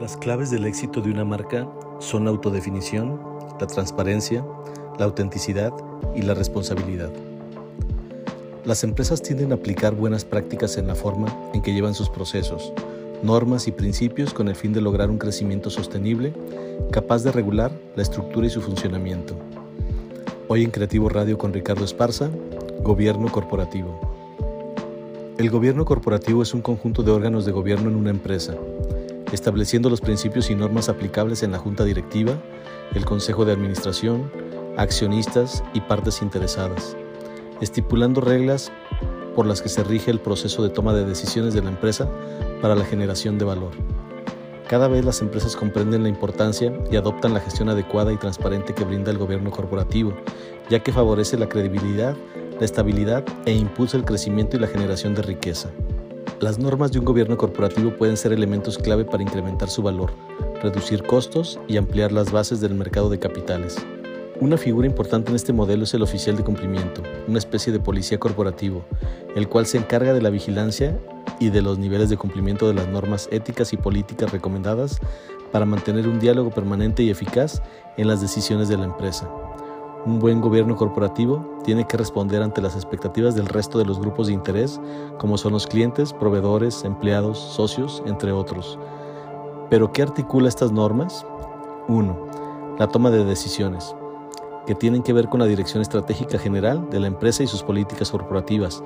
Las claves del éxito de una marca son la autodefinición, la transparencia, la autenticidad y la responsabilidad. Las empresas tienden a aplicar buenas prácticas en la forma en que llevan sus procesos, normas y principios con el fin de lograr un crecimiento sostenible capaz de regular la estructura y su funcionamiento. Hoy en Creativo Radio con Ricardo Esparza, Gobierno Corporativo. El gobierno corporativo es un conjunto de órganos de gobierno en una empresa estableciendo los principios y normas aplicables en la Junta Directiva, el Consejo de Administración, accionistas y partes interesadas, estipulando reglas por las que se rige el proceso de toma de decisiones de la empresa para la generación de valor. Cada vez las empresas comprenden la importancia y adoptan la gestión adecuada y transparente que brinda el gobierno corporativo, ya que favorece la credibilidad, la estabilidad e impulsa el crecimiento y la generación de riqueza. Las normas de un gobierno corporativo pueden ser elementos clave para incrementar su valor, reducir costos y ampliar las bases del mercado de capitales. Una figura importante en este modelo es el oficial de cumplimiento, una especie de policía corporativo, el cual se encarga de la vigilancia y de los niveles de cumplimiento de las normas éticas y políticas recomendadas para mantener un diálogo permanente y eficaz en las decisiones de la empresa. Un buen gobierno corporativo tiene que responder ante las expectativas del resto de los grupos de interés, como son los clientes, proveedores, empleados, socios, entre otros. ¿Pero qué articula estas normas? 1. La toma de decisiones, que tienen que ver con la dirección estratégica general de la empresa y sus políticas corporativas,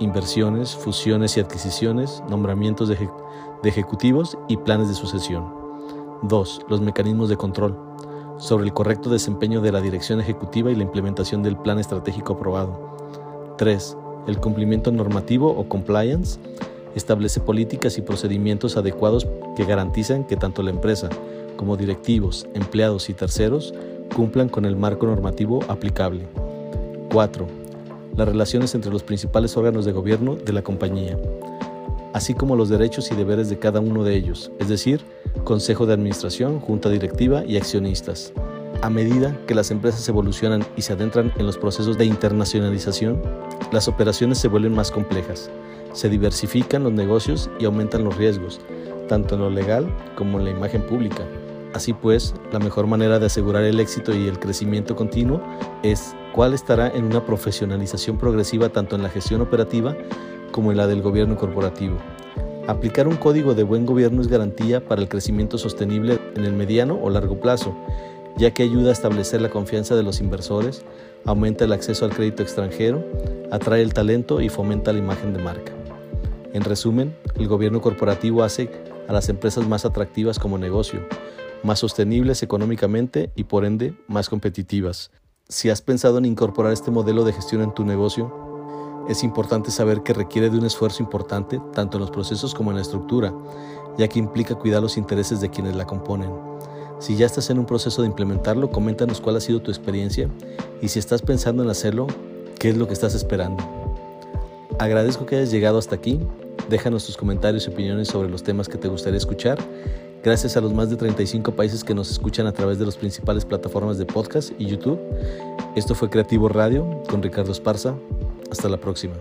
inversiones, fusiones y adquisiciones, nombramientos de, ejecutivos y planes de sucesión. 2. Los mecanismos de control sobre el correcto desempeño de la dirección ejecutiva y la implementación del plan estratégico aprobado. 3. El cumplimiento normativo o compliance establece políticas y procedimientos adecuados que garantizan que tanto la empresa como directivos, empleados y terceros cumplan con el marco normativo aplicable. 4. Las relaciones entre los principales órganos de gobierno de la compañía, así como los derechos y deberes de cada uno de ellos, es decir, Consejo de Administración, Junta Directiva y accionistas. A medida que las empresas evolucionan y se adentran en los procesos de internacionalización, las operaciones se vuelven más complejas, se diversifican los negocios y aumentan los riesgos, tanto en lo legal como en la imagen pública. Así pues, la mejor manera de asegurar el éxito y el crecimiento continuo es cuál estará en una profesionalización progresiva tanto en la gestión operativa como en la del gobierno corporativo. Aplicar un código de buen gobierno es garantía para el crecimiento sostenible en el mediano o largo plazo, ya que ayuda a establecer la confianza de los inversores, aumenta el acceso al crédito extranjero, atrae el talento y fomenta la imagen de marca. En resumen, el gobierno corporativo hace a las empresas más atractivas como negocio, más sostenibles económicamente y por ende más competitivas. Si has pensado en incorporar este modelo de gestión en tu negocio, es importante saber que requiere de un esfuerzo importante tanto en los procesos como en la estructura, ya que implica cuidar los intereses de quienes la componen. Si ya estás en un proceso de implementarlo, coméntanos cuál ha sido tu experiencia y si estás pensando en hacerlo, qué es lo que estás esperando. Agradezco que hayas llegado hasta aquí. Déjanos tus comentarios y opiniones sobre los temas que te gustaría escuchar. Gracias a los más de 35 países que nos escuchan a través de las principales plataformas de podcast y YouTube. Esto fue Creativo Radio con Ricardo Esparza. Hasta la próxima.